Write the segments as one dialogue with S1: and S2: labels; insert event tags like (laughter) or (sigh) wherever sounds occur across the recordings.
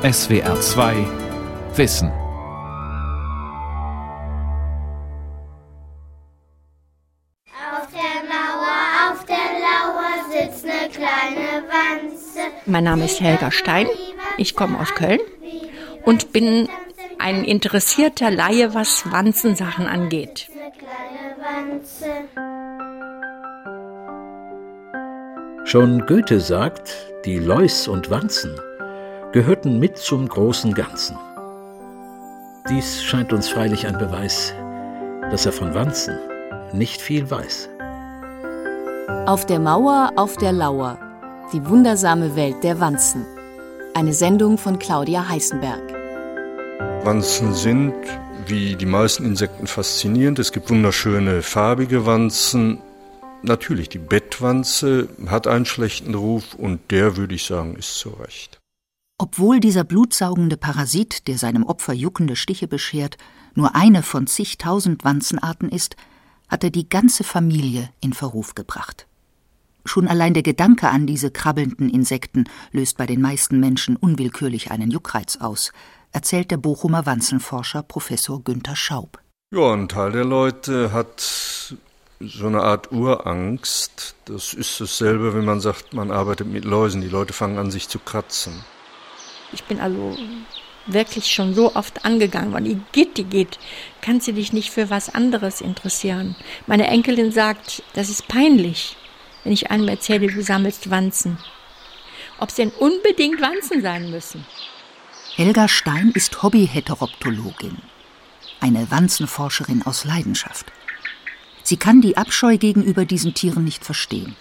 S1: SWR 2 Wissen.
S2: Auf der Mauer, auf der Lauer sitzt eine kleine Wanze.
S3: Mein Name ist Helga Stein. Ich komme aus Köln und bin ein interessierter Laie, was Wanzensachen angeht.
S2: Wanze.
S4: Schon Goethe sagt, die Leus und Wanzen gehörten mit zum großen Ganzen. Dies scheint uns freilich ein Beweis, dass er von Wanzen nicht viel weiß.
S5: Auf der Mauer, auf der Lauer. Die wundersame Welt der Wanzen. Eine Sendung von Claudia Heißenberg.
S6: Wanzen sind, wie die meisten Insekten, faszinierend. Es gibt wunderschöne farbige Wanzen. Natürlich, die Bettwanze hat einen schlechten Ruf und der, würde ich sagen, ist zu Recht.
S7: Obwohl dieser blutsaugende Parasit, der seinem Opfer juckende Stiche beschert, nur eine von zigtausend Wanzenarten ist, hat er die ganze Familie in Verruf gebracht. Schon allein der Gedanke an diese krabbelnden Insekten löst bei den meisten Menschen unwillkürlich einen Juckreiz aus, erzählt der Bochumer Wanzenforscher Professor Günther Schaub.
S6: Ja, ein Teil der Leute hat so eine Art Urangst. Das ist dasselbe, wenn man sagt, man arbeitet mit Läusen. Die Leute fangen an, sich zu kratzen.
S3: Ich bin also wirklich schon so oft angegangen worden. Igitt, Igitt, kannst du dich nicht für was anderes interessieren? Meine Enkelin sagt, das ist peinlich, wenn ich einem erzähle, du sammelst Wanzen. Ob es denn unbedingt Wanzen sein müssen?
S7: Helga Stein ist Hobby-Heteroptologin, eine Wanzenforscherin aus Leidenschaft. Sie kann die Abscheu gegenüber diesen Tieren nicht verstehen.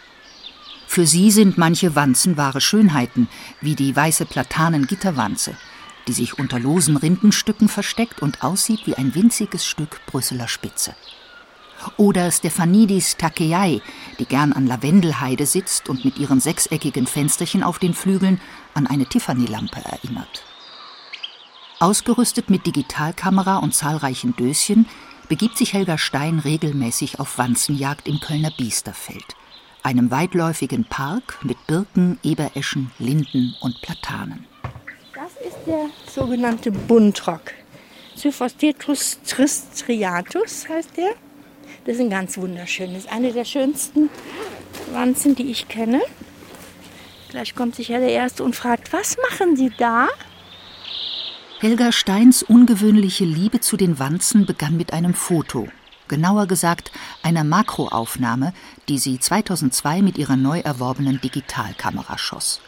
S7: Für sie sind manche Wanzen wahre Schönheiten, wie die weiße Platanen-Gitterwanze, die sich unter losen Rindenstücken versteckt und aussieht wie ein winziges Stück Brüsseler Spitze. Oder Stephanidis takeai, die gern an Lavendelheide sitzt und mit ihren sechseckigen Fensterchen auf den Flügeln an eine Tiffany-Lampe erinnert. Ausgerüstet mit Digitalkamera und zahlreichen Döschen begibt sich Helga Stein regelmäßig auf Wanzenjagd im Kölner Biesterfeld, einem weitläufigen Park mit Birken, Ebereschen, Linden und Platanen.
S3: Das ist der sogenannte Buntrock. Syphostetus tristriatus heißt der. Das ist ein ganz wunderschön. Das ist eine der schönsten Wanzen, die ich kenne. Gleich kommt sicher der Erste und fragt, was machen Sie da?
S7: Helga Steins ungewöhnliche Liebe zu den Wanzen begann mit einem Foto, genauer gesagt einer Makroaufnahme, die sie 2002 mit ihrer neu erworbenen Digitalkamera schoss.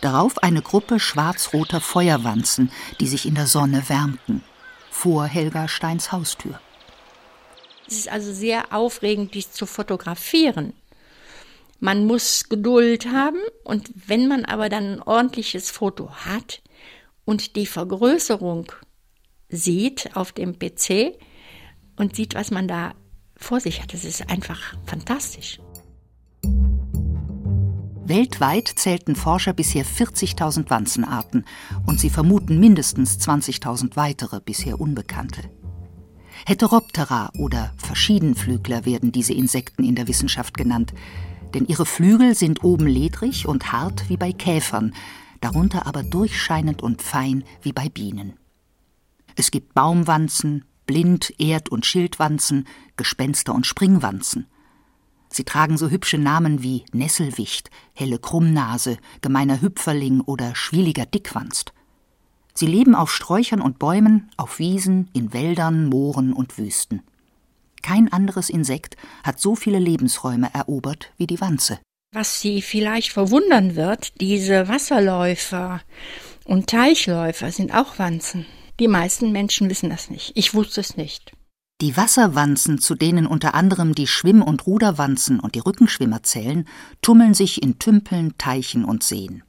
S7: Darauf eine Gruppe schwarz-roter Feuerwanzen, die sich in der Sonne wärmten, vor Helga Steins Haustür.
S3: Es ist also sehr aufregend, dies zu fotografieren. Man muss Geduld haben und wenn man aber dann ein ordentliches Foto hat und die Vergrößerung sieht auf dem PC und sieht, was man da vor sich hat, das ist einfach fantastisch.
S7: Weltweit zählten Forscher bisher 40.000 Wanzenarten und sie vermuten mindestens 20.000 weitere, bisher unbekannte. Heteroptera oder Verschiedenflügler werden diese Insekten in der Wissenschaft genannt, denn ihre Flügel sind oben ledrig und hart wie bei Käfern, darunter aber durchscheinend und fein wie bei Bienen. Es gibt Baumwanzen, Blind-, Erd- und Schildwanzen, Gespenster- und Springwanzen. Sie tragen so hübsche Namen wie Nesselwicht, helle Krummnase, gemeiner Hüpferling oder schwieliger Dickwanst. Sie leben auf Sträuchern und Bäumen, auf Wiesen, in Wäldern, Mooren und Wüsten. Kein anderes Insekt hat so viele Lebensräume erobert wie die Wanze.
S3: Was Sie vielleicht verwundern wird, diese Wasserläufer und Teichläufer sind auch Wanzen. Die meisten Menschen wissen das nicht. Ich wusste es nicht.
S7: Die Wasserwanzen, zu denen unter anderem die Schwimm- und Ruderwanzen und die Rückenschwimmer zählen, tummeln sich in Tümpeln, Teichen und Seen.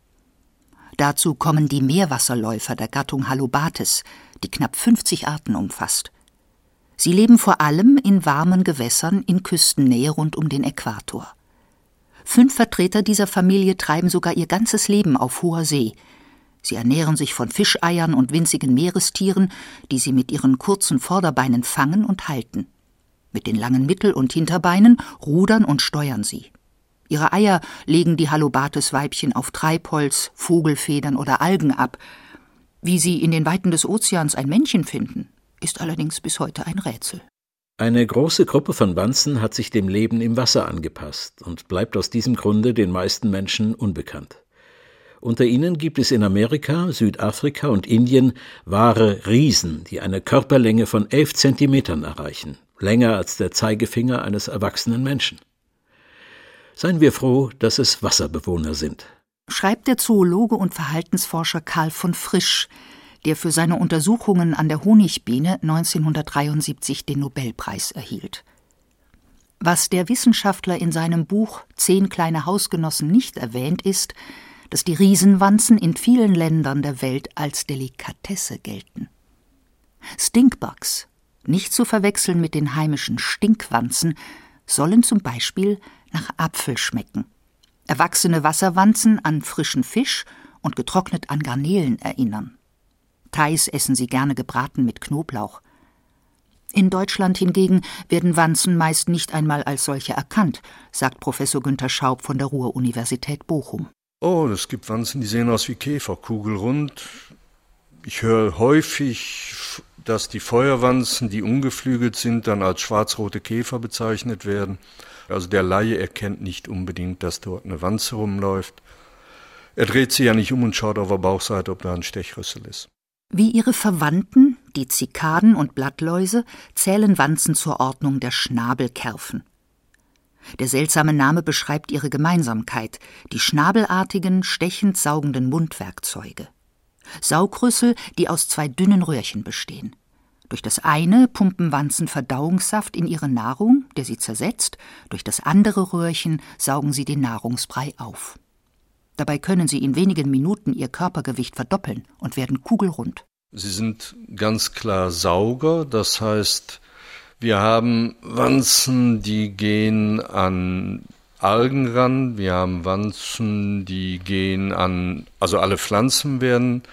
S7: Dazu kommen die Meerwasserläufer der Gattung Halobates, die knapp 50 Arten umfasst. Sie leben vor allem in warmen Gewässern in Küstennähe rund um den Äquator. Fünf Vertreter dieser Familie treiben sogar ihr ganzes Leben auf hoher See. Sie ernähren sich von Fischeiern und winzigen Meerestieren, die sie mit ihren kurzen Vorderbeinen fangen und halten. Mit den langen Mittel- und Hinterbeinen rudern und steuern sie. Ihre Eier legen die Halobates-Weibchen auf Treibholz, Vogelfedern oder Algen ab. Wie sie in den Weiten des Ozeans ein Männchen finden, ist allerdings bis heute ein Rätsel.
S4: Eine große Gruppe von Wanzen hat sich dem Leben im Wasser angepasst und bleibt aus diesem Grunde den meisten Menschen unbekannt. Unter ihnen gibt es in Amerika, Südafrika und Indien wahre Riesen, die eine Körperlänge von elf Zentimetern erreichen, länger als der Zeigefinger eines erwachsenen Menschen. Seien wir froh, dass es Wasserbewohner sind.
S7: Schreibt der Zoologe und Verhaltensforscher Karl von Frisch, der für seine Untersuchungen an der Honigbiene 1973 den Nobelpreis erhielt. Was der Wissenschaftler in seinem Buch Zehn kleine Hausgenossen nicht erwähnt, ist, dass die Riesenwanzen in vielen Ländern der Welt als Delikatesse gelten. Stinkbugs, nicht zu verwechseln mit den heimischen Stinkwanzen, sollen zum Beispiel nach Apfel schmecken. Erwachsene Wasserwanzen an frischen Fisch und getrocknet an Garnelen erinnern. Thais essen sie gerne gebraten mit Knoblauch. In Deutschland hingegen werden Wanzen meist nicht einmal als solche erkannt, sagt Professor Günter Schaub von der Ruhr-Universität Bochum.
S6: Oh, es gibt Wanzen, die sehen aus wie Käfer, kugelrund. Ich höre häufig, dass die Feuerwanzen, die ungeflügelt sind, dann als schwarz-rote Käfer bezeichnet werden. Also der Laie erkennt nicht unbedingt, dass dort eine Wanze rumläuft. Er dreht sie ja nicht um und schaut auf der Bauchseite, ob da ein Stechrüssel ist.
S7: Wie ihre Verwandten, die Zikaden und Blattläuse, zählen Wanzen zur Ordnung der Schnabelkerfen. Der seltsame Name beschreibt ihre Gemeinsamkeit, die schnabelartigen, stechend saugenden Mundwerkzeuge. Saugrüssel, die aus zwei dünnen Röhrchen bestehen. Durch das eine pumpen Wanzen Verdauungssaft in ihre Nahrung, der sie zersetzt, durch das andere Röhrchen saugen sie den Nahrungsbrei auf. Dabei können sie in wenigen Minuten ihr Körpergewicht verdoppeln und werden kugelrund.
S6: Sie sind ganz klar Sauger, das heißt, wir haben Wanzen, die gehen an Algen ran. Wir haben Wanzen, die gehen an, also alle Pflanzen werden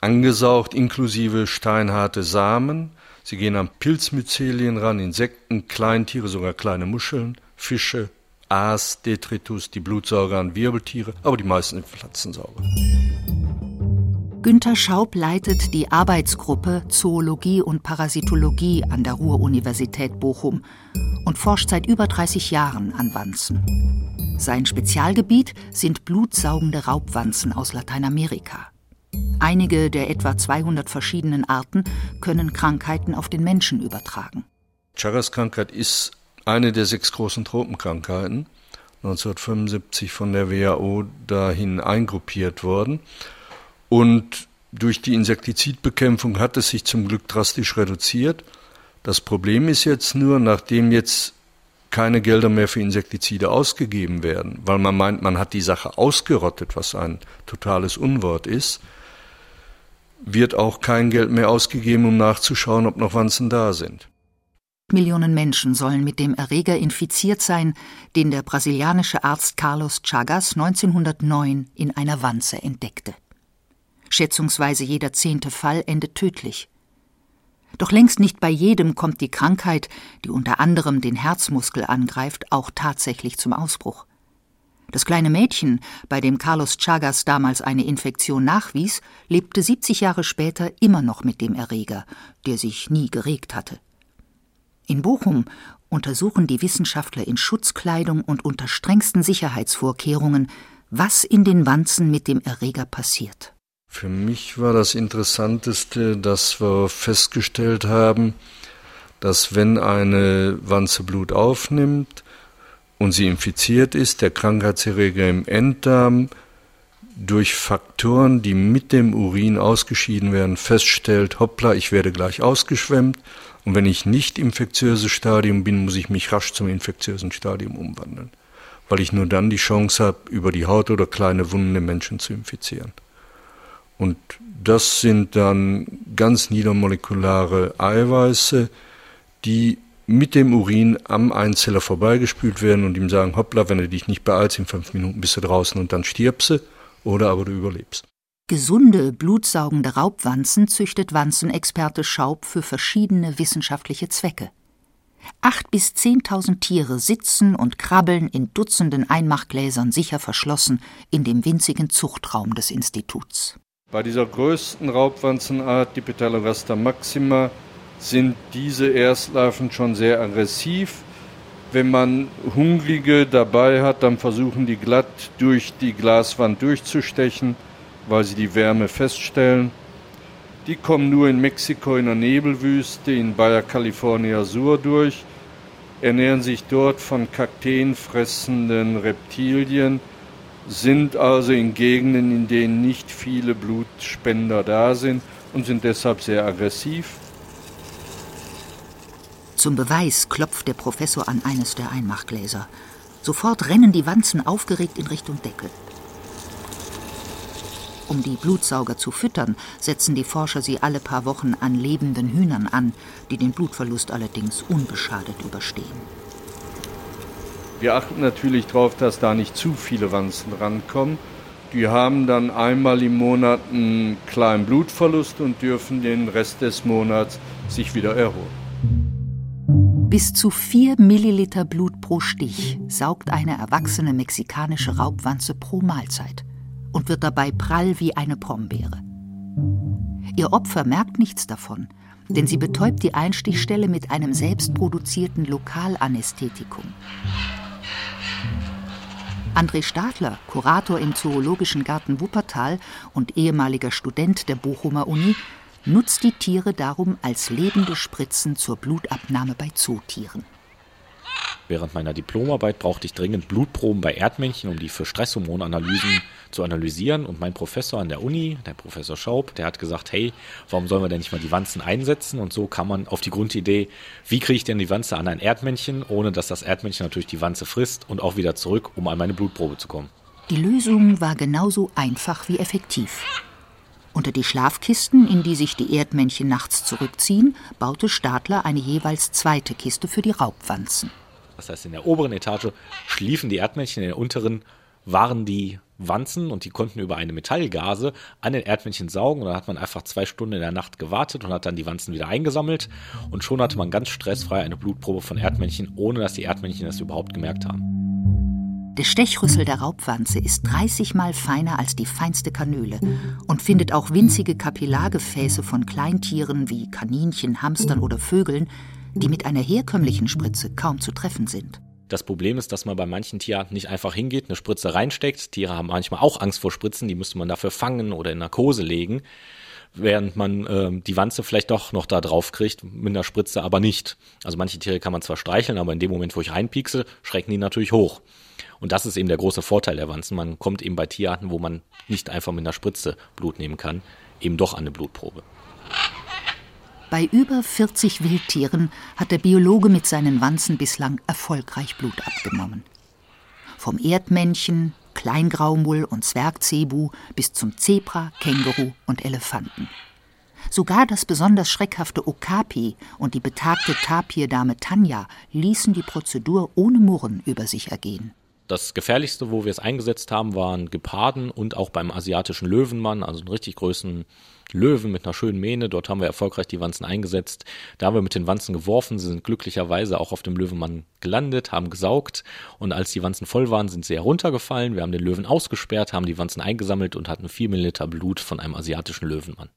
S6: angesaugt, inklusive steinharte Samen. Sie gehen an Pilzmyzelien ran, Insekten, Kleintiere, sogar kleine Muscheln, Fische, Aas, Detritus, die Blutsauger an Wirbeltiere, aber die meisten Pflanzensauger.
S7: Günter Schaub leitet die Arbeitsgruppe Zoologie und Parasitologie an der Ruhr-Universität Bochum und forscht seit über 30 Jahren an Wanzen. Sein Spezialgebiet sind blutsaugende Raubwanzen aus Lateinamerika. Einige der etwa 200 verschiedenen Arten können Krankheiten auf den Menschen übertragen.
S6: Chagas-Krankheit ist eine der sechs großen Tropenkrankheiten, 1975 von der WHO dahin eingruppiert worden. Und durch die Insektizidbekämpfung hat es sich zum Glück drastisch reduziert. Das Problem ist jetzt nur, nachdem jetzt keine Gelder mehr für Insektizide ausgegeben werden, weil man meint, man hat die Sache ausgerottet, was ein totales Unwort ist, wird auch kein Geld mehr ausgegeben, um nachzuschauen, ob noch Wanzen da sind.
S7: Millionen Menschen sollen mit dem Erreger infiziert sein, den der brasilianische Arzt Carlos Chagas 1909 in einer Wanze entdeckte. Schätzungsweise jeder zehnte Fall endet tödlich. Doch längst nicht bei jedem kommt die Krankheit, die unter anderem den Herzmuskel angreift, auch tatsächlich zum Ausbruch. Das kleine Mädchen, bei dem Carlos Chagas damals eine Infektion nachwies, lebte 70 Jahre später immer noch mit dem Erreger, der sich nie geregt hatte. In Bochum untersuchen die Wissenschaftler in Schutzkleidung und unter strengsten Sicherheitsvorkehrungen, was in den Wanzen mit dem Erreger passiert.
S6: Für mich war das Interessanteste, dass wir festgestellt haben, dass wenn eine Wanze Blut aufnimmt und sie infiziert ist, der Krankheitserreger im Enddarm durch Faktoren, die mit dem Urin ausgeschieden werden, feststellt, hoppla, ich werde gleich ausgeschwemmt und wenn ich nicht infektiöses Stadium bin, muss ich mich rasch zum infektiösen Stadium umwandeln, weil ich nur dann die Chance habe, über die Haut oder kleine Wunden den Menschen zu infizieren. Und das sind dann ganz niedermolekulare Eiweiße, die mit dem Urin am Einzeller vorbeigespült werden und ihm sagen, hoppla, wenn du dich nicht beeilst, in fünf Minuten bist du draußen und dann stirbst du, oder aber du überlebst.
S7: Gesunde, blutsaugende Raubwanzen züchtet Wanzenexperte Schaub für verschiedene wissenschaftliche Zwecke. Acht bis zehntausend Tiere sitzen und krabbeln in Dutzenden Einmachgläsern sicher verschlossen in dem winzigen Zuchtraum des Instituts.
S6: Bei dieser größten Raubwanzenart, die Petalogaster maxima, sind diese Erstlarven schon sehr aggressiv. Wenn man Hungrige dabei hat, dann versuchen die glatt durch die Glaswand durchzustechen, weil sie die Wärme feststellen. Die kommen nur in Mexiko in der Nebelwüste in Baja California Sur durch, ernähren sich dort von Kakteen fressenden Reptilien sind also in Gegenden, in denen nicht viele Blutspender da sind und sind deshalb sehr aggressiv.
S7: Zum Beweis klopft der Professor an eines der Einmachgläser. Sofort rennen die Wanzen aufgeregt in Richtung Deckel. Um die Blutsauger zu füttern, setzen die Forscher sie alle paar Wochen an lebenden Hühnern an, die den Blutverlust allerdings unbeschadet überstehen.
S6: Wir achten natürlich darauf, dass da nicht zu viele Wanzen rankommen. Die haben dann einmal im Monat einen kleinen Blutverlust und dürfen den Rest des Monats sich wieder erholen.
S7: Bis zu 4 Milliliter Blut pro Stich saugt eine erwachsene mexikanische Raubwanze pro Mahlzeit und wird dabei prall wie eine Brombeere. Ihr Opfer merkt nichts davon, denn sie betäubt die Einstichstelle mit einem selbstproduzierten Lokalanästhetikum. André Stadler, Kurator im Zoologischen Garten Wuppertal und ehemaliger Student der Bochumer Uni, nutzt die Tiere darum als lebende Spritzen zur Blutabnahme bei Zootieren.
S8: Während meiner Diplomarbeit brauchte ich dringend Blutproben bei Erdmännchen, um die für Stresshormonanalysen zu analysieren. Und mein Professor an der Uni, der Professor Schaub, der hat gesagt, hey, warum sollen wir denn nicht mal die Wanzen einsetzen? Und so kam man auf die Grundidee, wie kriege ich denn die Wanze an ein Erdmännchen, ohne dass das Erdmännchen natürlich die Wanze frisst und auch wieder zurück, um an meine Blutprobe zu kommen.
S7: Die Lösung war genauso einfach wie effektiv. Unter die Schlafkisten, in die sich die Erdmännchen nachts zurückziehen, baute Stadler eine jeweils zweite Kiste für die Raubwanzen.
S8: Das heißt, in der oberen Etage schliefen die Erdmännchen, in der unteren waren die Wanzen und die konnten über eine Metallgase an den Erdmännchen saugen. Und dann hat man einfach zwei Stunden in der Nacht gewartet und hat dann die Wanzen wieder eingesammelt. Und schon hatte man ganz stressfrei eine Blutprobe von Erdmännchen, ohne dass die Erdmännchen das überhaupt gemerkt haben.
S7: Der Stechrüssel der Raubwanze ist 30 mal feiner als die feinste Kanüle und findet auch winzige Kapillargefäße von Kleintieren wie Kaninchen, Hamstern oder Vögeln, die mit einer herkömmlichen Spritze kaum zu treffen sind.
S8: Das Problem ist, dass man bei manchen Tierarten nicht einfach hingeht, eine Spritze reinsteckt. Tiere haben manchmal auch Angst vor Spritzen, die müsste man dafür fangen oder in Narkose legen, während man äh, die Wanze vielleicht doch noch da drauf kriegt, mit einer Spritze aber nicht. Also manche Tiere kann man zwar streicheln, aber in dem Moment, wo ich reinpiekse, schrecken die natürlich hoch. Und das ist eben der große Vorteil der Wanzen. Man kommt eben bei Tierarten, wo man nicht einfach mit einer Spritze Blut nehmen kann, eben doch an eine Blutprobe.
S7: Bei über 40 Wildtieren hat der Biologe mit seinen Wanzen bislang erfolgreich Blut abgenommen. Vom Erdmännchen, Kleingraumull und Zwergzebu bis zum Zebra, Känguru und Elefanten. Sogar das besonders schreckhafte Okapi und die betagte Tapirdame Tanja ließen die Prozedur ohne Murren über sich ergehen.
S8: Das gefährlichste, wo wir es eingesetzt haben, waren Geparden und auch beim asiatischen Löwenmann, also einen richtig großen Löwen mit einer schönen Mähne. Dort haben wir erfolgreich die Wanzen eingesetzt. Da haben wir mit den Wanzen geworfen, sie sind glücklicherweise auch auf dem Löwenmann gelandet, haben gesaugt und als die Wanzen voll waren, sind sie heruntergefallen. Wir haben den Löwen ausgesperrt, haben die Wanzen eingesammelt und hatten vier Milliliter Blut von einem asiatischen Löwenmann.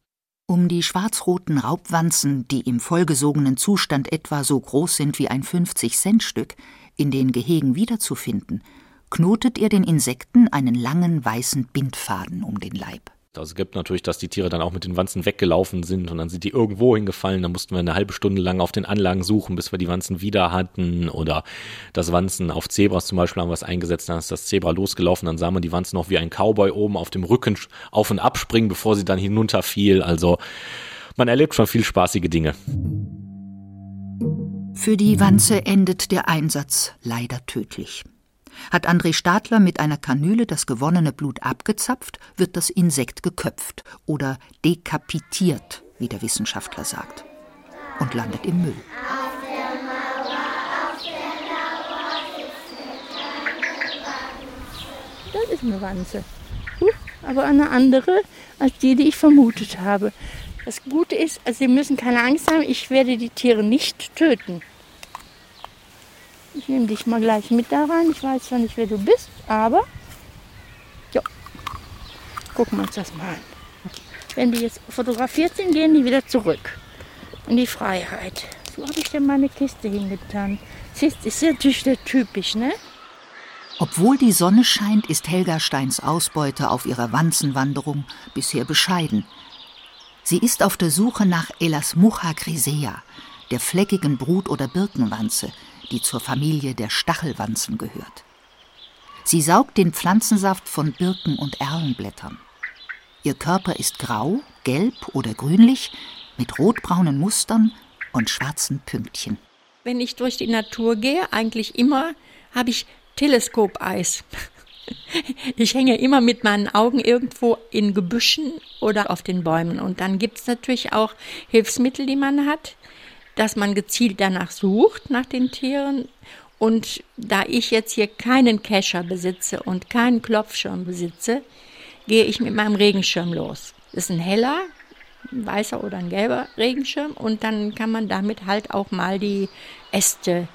S7: Um die schwarz-roten Raubwanzen, die im vollgesogenen Zustand etwa so groß sind wie ein 50-Cent-Stück, in den Gehegen wiederzufinden, knotet er den Insekten einen langen weißen Bindfaden um den Leib.
S8: Es gibt natürlich, dass die Tiere dann auch mit den Wanzen weggelaufen sind und dann sind die irgendwo hingefallen. Dann mussten wir eine halbe Stunde lang auf den Anlagen suchen, bis wir die Wanzen wieder hatten. Oder das Wanzen auf Zebras zum Beispiel haben wir es eingesetzt, dann ist das Zebra losgelaufen, dann sah man die Wanzen noch wie ein Cowboy oben auf dem Rücken auf und abspringen, bevor sie dann hinunterfiel. Also man erlebt schon viel spaßige Dinge.
S7: Für die Wanze endet der Einsatz leider tödlich. Hat André Stadler mit einer Kanüle das gewonnene Blut abgezapft, wird das Insekt geköpft oder dekapitiert, wie der Wissenschaftler sagt, und landet im Müll.
S3: Das ist eine Wanze. aber eine andere als die, die ich vermutet habe. Das Gute ist, also Sie müssen keine Angst haben, ich werde die Tiere nicht töten. Ich nehme dich mal gleich mit da rein. Ich weiß zwar nicht, wer du bist, aber ja, gucken wir uns das mal an. Wenn die jetzt fotografiert sind, gehen die wieder zurück in die Freiheit. Wo habe ich denn meine Kiste hingetan? Siehst, ist natürlich der typisch, ne?
S7: Obwohl die Sonne scheint, ist Helga Steins Ausbeute auf ihrer Wanzenwanderung bisher bescheiden. Sie ist auf der Suche nach Elasmucha grisea, der fleckigen Brut- oder Birkenwanze, die zur Familie der Stachelwanzen gehört. Sie saugt den Pflanzensaft von Birken- und Erlenblättern. Ihr Körper ist grau, gelb oder grünlich, mit rotbraunen Mustern und schwarzen Pünktchen.
S3: Wenn ich durch die Natur gehe, eigentlich immer, habe ich Teleskopeis. (laughs) Ich hänge immer mit meinen Augen irgendwo in Gebüschen oder auf den Bäumen. Und dann gibt es natürlich auch Hilfsmittel, die man hat, dass man gezielt danach sucht, nach den Tieren. Und da ich jetzt hier keinen Kescher besitze und keinen Klopfschirm besitze, gehe ich mit meinem Regenschirm los. Das ist ein heller, ein weißer oder ein gelber Regenschirm und dann kann man damit halt auch mal die Äste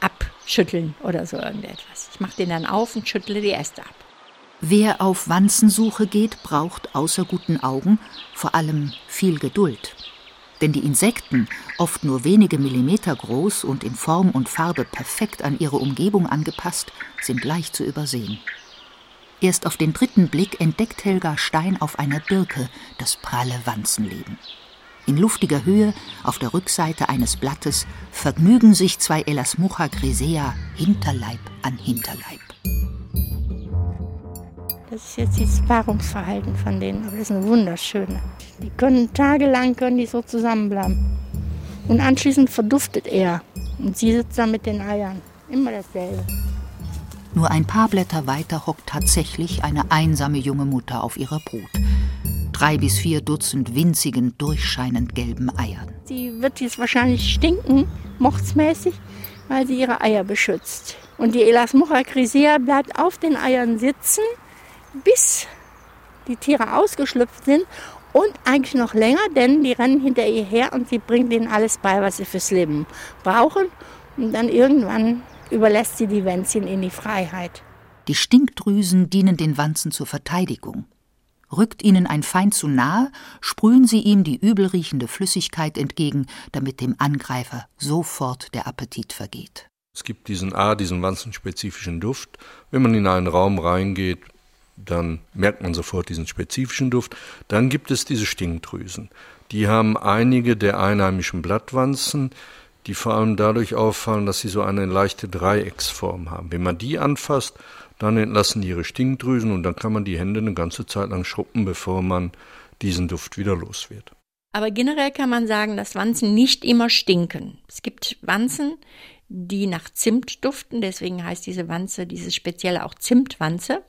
S3: abschütteln oder so irgendetwas. Ich mache den dann auf und schüttle die Äste ab.
S7: Wer auf Wanzensuche geht, braucht außer guten Augen vor allem viel Geduld. Denn die Insekten, oft nur wenige Millimeter groß und in Form und Farbe perfekt an ihre Umgebung angepasst, sind leicht zu übersehen. Erst auf den dritten Blick entdeckt Helga Stein auf einer Birke das pralle Wanzenleben. In luftiger Höhe, auf der Rückseite eines Blattes, vergnügen sich zwei Elasmucha grisea Hinterleib an Hinterleib.
S3: Das ist jetzt das Paarungsverhalten von denen, aber das ist eine wunderschöne. Die können tagelang können die so zusammenbleiben. Und anschließend verduftet er. Und sie sitzt dann mit den Eiern. Immer dasselbe.
S7: Nur ein paar Blätter weiter hockt tatsächlich eine einsame junge Mutter auf ihrer Brut. Drei bis vier Dutzend winzigen, durchscheinend gelben Eiern.
S3: Sie wird jetzt wahrscheinlich stinken, mordsmäßig, weil sie ihre Eier beschützt. Und die Elasmucha crisea bleibt auf den Eiern sitzen, bis die Tiere ausgeschlüpft sind und eigentlich noch länger, denn die rennen hinter ihr her und sie bringt ihnen alles bei, was sie fürs Leben brauchen. Und dann irgendwann überlässt sie die Wänzchen in die Freiheit.
S7: Die Stinkdrüsen dienen den Wanzen zur Verteidigung. Rückt ihnen ein Feind zu nahe, sprühen sie ihm die übelriechende Flüssigkeit entgegen, damit dem Angreifer sofort der Appetit vergeht.
S6: Es gibt diesen A, diesen wanzenspezifischen Duft. Wenn man in einen Raum reingeht, dann merkt man sofort diesen spezifischen Duft. Dann gibt es diese Stinkdrüsen. Die haben einige der einheimischen Blattwanzen, die vor allem dadurch auffallen, dass sie so eine leichte Dreiecksform haben. Wenn man die anfasst, dann entlassen die ihre Stinkdrüsen und dann kann man die Hände eine ganze Zeit lang schruppen, bevor man diesen Duft wieder los wird.
S3: Aber generell kann man sagen, dass Wanzen nicht immer stinken. Es gibt Wanzen, die nach Zimt duften, deswegen heißt diese Wanze, diese spezielle auch Zimtwanze.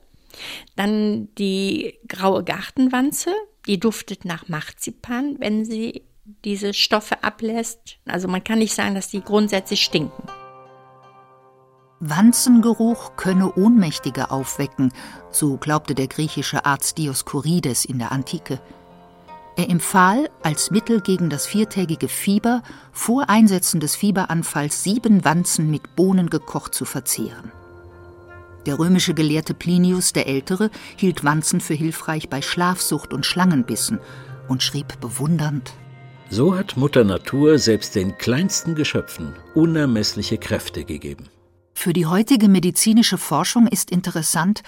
S3: Dann die graue Gartenwanze, die duftet nach Marzipan, wenn sie diese Stoffe ablässt. Also man kann nicht sagen, dass die grundsätzlich stinken.
S7: Wanzengeruch könne Ohnmächtige aufwecken, so glaubte der griechische Arzt Dioskurides in der Antike. Er empfahl als Mittel gegen das viertägige Fieber vor Einsetzen des Fieberanfalls sieben Wanzen mit Bohnen gekocht zu verzehren. Der römische Gelehrte Plinius der Ältere hielt Wanzen für hilfreich bei Schlafsucht und Schlangenbissen und schrieb bewundernd
S4: so hat Mutter Natur selbst den kleinsten Geschöpfen unermessliche Kräfte gegeben.
S7: Für die heutige medizinische Forschung ist interessant,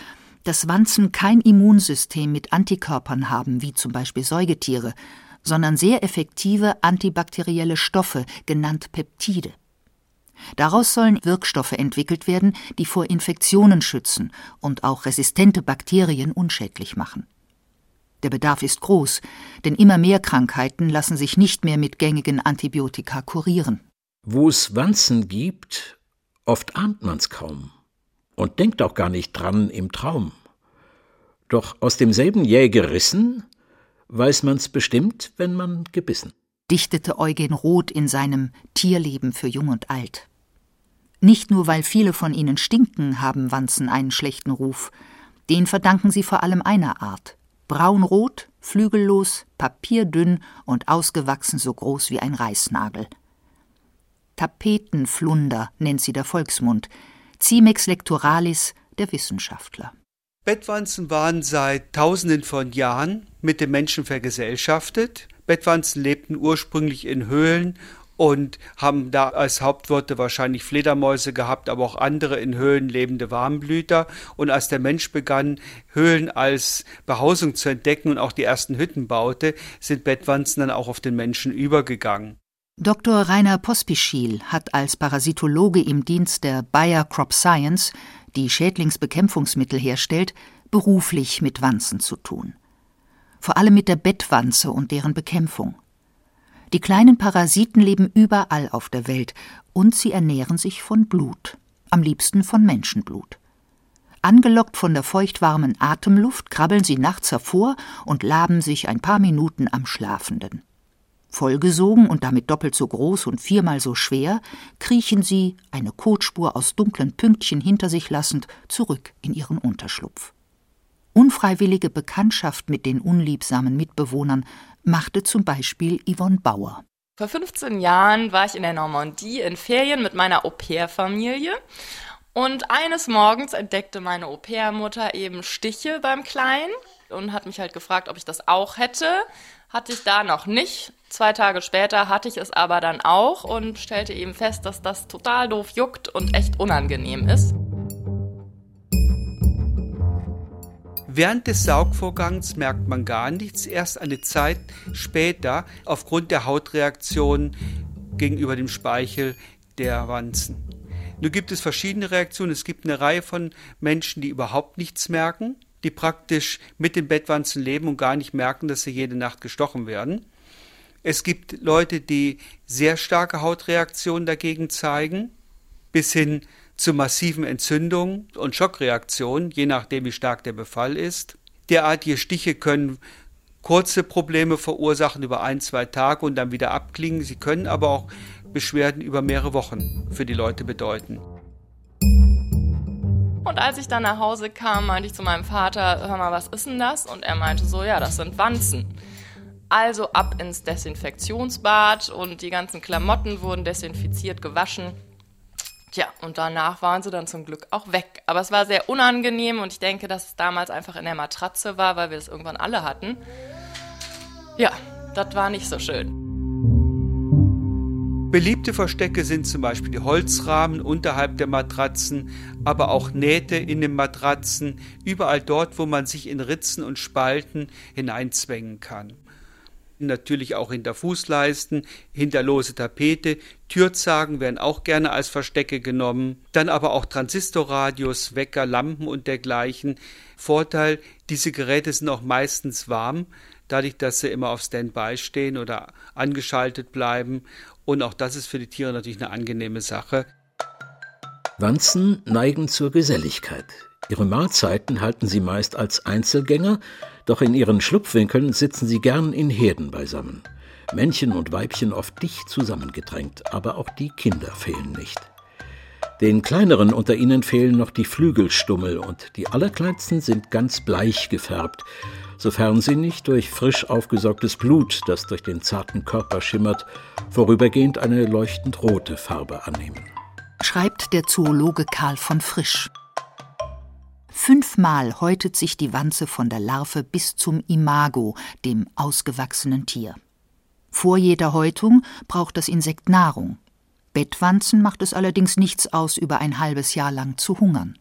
S7: dass Wanzen kein Immunsystem mit Antikörpern haben, wie zum Beispiel Säugetiere, sondern sehr effektive antibakterielle Stoffe, genannt Peptide. Daraus sollen Wirkstoffe entwickelt werden, die vor Infektionen schützen und auch resistente Bakterien unschädlich machen. Der Bedarf ist groß, denn immer mehr Krankheiten lassen sich nicht mehr mit gängigen Antibiotika kurieren.
S4: Wo es Wanzen gibt, oft ahnt man's kaum und denkt auch gar nicht dran im Traum. Doch aus demselben Jäh gerissen, weiß man's bestimmt, wenn man gebissen.
S7: Dichtete Eugen Roth in seinem Tierleben für Jung und Alt. Nicht nur, weil viele von ihnen stinken, haben Wanzen einen schlechten Ruf. Den verdanken sie vor allem einer Art braunrot, flügellos, papierdünn und ausgewachsen so groß wie ein Reißnagel. Tapetenflunder nennt sie der Volksmund, Cimex lectoralis der Wissenschaftler.
S9: Bettwanzen waren seit Tausenden von Jahren mit den Menschen vergesellschaftet. Bettwanzen lebten ursprünglich in Höhlen und haben da als Hauptworte wahrscheinlich Fledermäuse gehabt, aber auch andere in Höhlen lebende Warmblüter. Und als der Mensch begann, Höhlen als Behausung zu entdecken und auch die ersten Hütten baute, sind Bettwanzen dann auch auf den Menschen übergegangen.
S7: Dr. Rainer Pospischil hat als Parasitologe im Dienst der Bayer Crop Science, die Schädlingsbekämpfungsmittel herstellt, beruflich mit Wanzen zu tun. Vor allem mit der Bettwanze und deren Bekämpfung. Die kleinen Parasiten leben überall auf der Welt und sie ernähren sich von Blut, am liebsten von Menschenblut. Angelockt von der feuchtwarmen Atemluft krabbeln sie nachts hervor und laben sich ein paar Minuten am Schlafenden. Vollgesogen und damit doppelt so groß und viermal so schwer, kriechen sie, eine Kotspur aus dunklen Pünktchen hinter sich lassend, zurück in ihren Unterschlupf. Unfreiwillige Bekanntschaft mit den unliebsamen Mitbewohnern machte zum Beispiel Yvonne Bauer.
S10: Vor 15 Jahren war ich in der Normandie in Ferien mit meiner Au-pair-Familie. Und eines Morgens entdeckte meine Au-pair-Mutter eben Stiche beim Kleinen und hat mich halt gefragt, ob ich das auch hätte. Hatte ich da noch nicht. Zwei Tage später hatte ich es aber dann auch und stellte eben fest, dass das total doof juckt und echt unangenehm ist.
S9: Während des Saugvorgangs merkt man gar nichts, erst eine Zeit später aufgrund der Hautreaktion gegenüber dem Speichel der Wanzen. Nun gibt es verschiedene Reaktionen. Es gibt eine Reihe von Menschen, die überhaupt nichts merken, die praktisch mit den Bettwanzen leben und gar nicht merken, dass sie jede Nacht gestochen werden. Es gibt Leute, die sehr starke Hautreaktionen dagegen zeigen, bis hin zu massiven Entzündungen und Schockreaktionen, je nachdem wie stark der Befall ist. Derartige Stiche können kurze Probleme verursachen über ein, zwei Tage und dann wieder abklingen. Sie können aber auch Beschwerden über mehrere Wochen für die Leute bedeuten.
S10: Und als ich dann nach Hause kam, meinte ich zu meinem Vater, hör mal, was ist denn das? Und er meinte so, ja, das sind Wanzen. Also ab ins Desinfektionsbad und die ganzen Klamotten wurden desinfiziert, gewaschen. Tja, und danach waren sie dann zum Glück auch weg. Aber es war sehr unangenehm und ich denke, dass es damals einfach in der Matratze war, weil wir es irgendwann alle hatten. Ja, das war nicht so schön.
S9: Beliebte Verstecke sind zum Beispiel die Holzrahmen unterhalb der Matratzen, aber auch Nähte in den Matratzen, überall dort, wo man sich in Ritzen und Spalten hineinzwängen kann natürlich auch hinter Fußleisten, hinter lose Tapete, Türzagen werden auch gerne als Verstecke genommen, dann aber auch Transistorradios, Wecker, Lampen und dergleichen. Vorteil, diese Geräte sind auch meistens warm, dadurch, dass sie immer auf Standby stehen oder angeschaltet bleiben und auch das ist für die Tiere natürlich eine angenehme Sache.
S4: Wanzen neigen zur Geselligkeit. Ihre Mahlzeiten halten sie meist als Einzelgänger, doch in ihren Schlupfwinkeln sitzen sie gern in Herden beisammen. Männchen und Weibchen oft dicht zusammengedrängt, aber auch die Kinder fehlen nicht. Den kleineren unter ihnen fehlen noch die Flügelstummel und die allerkleinsten sind ganz bleich gefärbt, sofern sie nicht durch frisch aufgesaugtes Blut, das durch den zarten Körper schimmert, vorübergehend eine leuchtend rote Farbe annehmen.
S7: Schreibt der Zoologe Karl von Frisch. Fünfmal häutet sich die Wanze von der Larve bis zum Imago, dem ausgewachsenen Tier. Vor jeder Häutung braucht das Insekt Nahrung. Bettwanzen macht es allerdings nichts aus, über ein halbes Jahr lang zu hungern.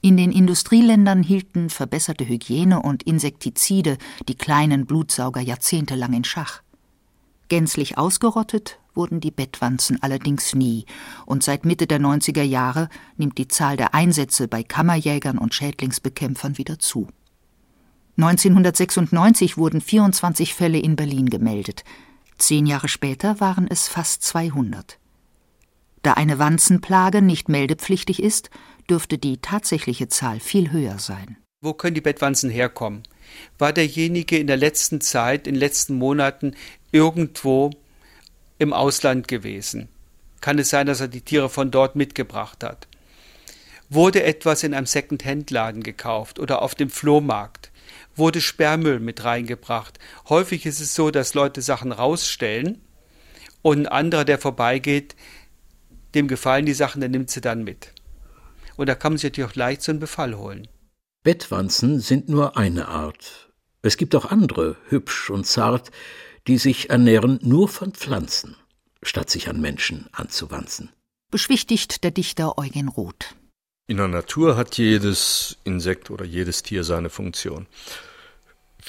S7: In den Industrieländern hielten verbesserte Hygiene und Insektizide die kleinen Blutsauger jahrzehntelang in Schach. Gänzlich ausgerottet wurden die Bettwanzen allerdings nie, und seit Mitte der 90er Jahre nimmt die Zahl der Einsätze bei Kammerjägern und Schädlingsbekämpfern wieder zu. 1996 wurden 24 Fälle in Berlin gemeldet. Zehn Jahre später waren es fast 200. Da eine Wanzenplage nicht meldepflichtig ist, dürfte die tatsächliche Zahl viel höher sein.
S9: Wo können die Bettwanzen herkommen? War derjenige in der letzten Zeit, in den letzten Monaten irgendwo im Ausland gewesen. Kann es sein, dass er die Tiere von dort mitgebracht hat? Wurde etwas in einem Second-Hand-Laden gekauft oder auf dem Flohmarkt? Wurde Sperrmüll mit reingebracht? Häufig ist es so, dass Leute Sachen rausstellen und ein anderer, der vorbeigeht, dem gefallen die Sachen, der nimmt sie dann mit. Und da kann man sich natürlich auch leicht so einen Befall holen.
S4: Bettwanzen sind nur eine Art. Es gibt auch andere, hübsch und zart, die sich ernähren nur von Pflanzen, statt sich an Menschen anzuwanzen.
S7: Beschwichtigt der Dichter Eugen Roth.
S6: In der Natur hat jedes Insekt oder jedes Tier seine Funktion.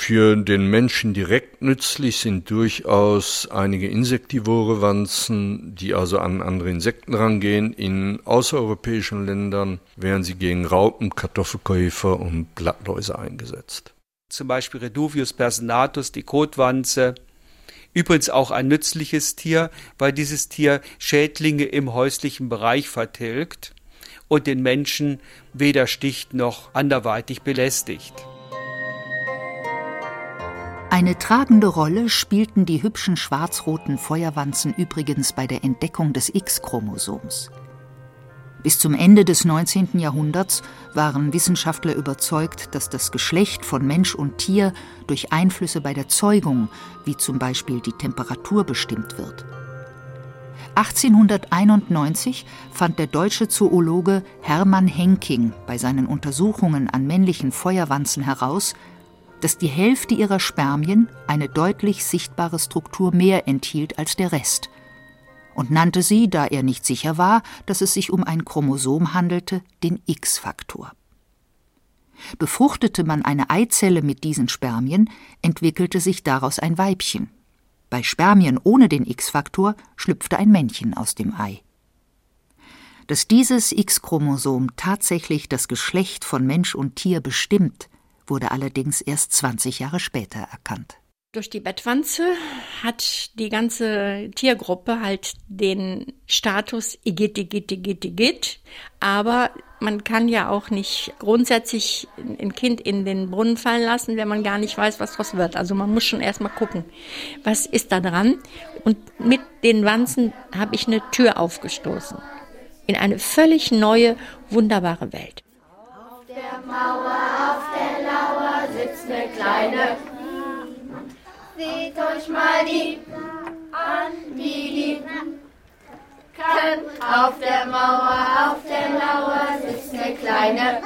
S6: Für den Menschen direkt nützlich sind durchaus einige insektivore Wanzen, die also an andere Insekten rangehen. In außereuropäischen Ländern werden sie gegen Raupen, Kartoffelkäfer und Blattläuse eingesetzt.
S9: Zum Beispiel Reduvius personatus, die Kotwanze. Übrigens auch ein nützliches Tier, weil dieses Tier Schädlinge im häuslichen Bereich vertilgt und den Menschen weder sticht noch anderweitig belästigt.
S7: Eine tragende Rolle spielten die hübschen schwarz-roten Feuerwanzen übrigens bei der Entdeckung des X-Chromosoms. Bis zum Ende des 19. Jahrhunderts waren Wissenschaftler überzeugt, dass das Geschlecht von Mensch und Tier durch Einflüsse bei der Zeugung, wie zum Beispiel die Temperatur, bestimmt wird. 1891 fand der deutsche Zoologe Hermann Henking bei seinen Untersuchungen an männlichen Feuerwanzen heraus, dass die Hälfte ihrer Spermien eine deutlich sichtbare Struktur mehr enthielt als der Rest und nannte sie, da er nicht sicher war, dass es sich um ein Chromosom handelte, den X-Faktor. Befruchtete man eine Eizelle mit diesen Spermien, entwickelte sich daraus ein Weibchen. Bei Spermien ohne den X-Faktor schlüpfte ein Männchen aus dem Ei. Dass dieses X-Chromosom tatsächlich das Geschlecht von Mensch und Tier bestimmt, wurde allerdings erst 20 Jahre später erkannt.
S3: Durch die Bettwanze hat die ganze Tiergruppe halt den Status Igit, Igit, Igit, Igit. Aber man kann ja auch nicht grundsätzlich ein Kind in den Brunnen fallen lassen, wenn man gar nicht weiß, was draus wird. Also man muss schon erstmal gucken, was ist da dran. Und mit den Wanzen habe ich eine Tür aufgestoßen. In eine völlig neue, wunderbare Welt.
S2: Auf der Mauer, auf der Eine kleine. Seht euch mal die an, wie die kann. Auf der Mauer, auf der Lauer sitzt eine kleine.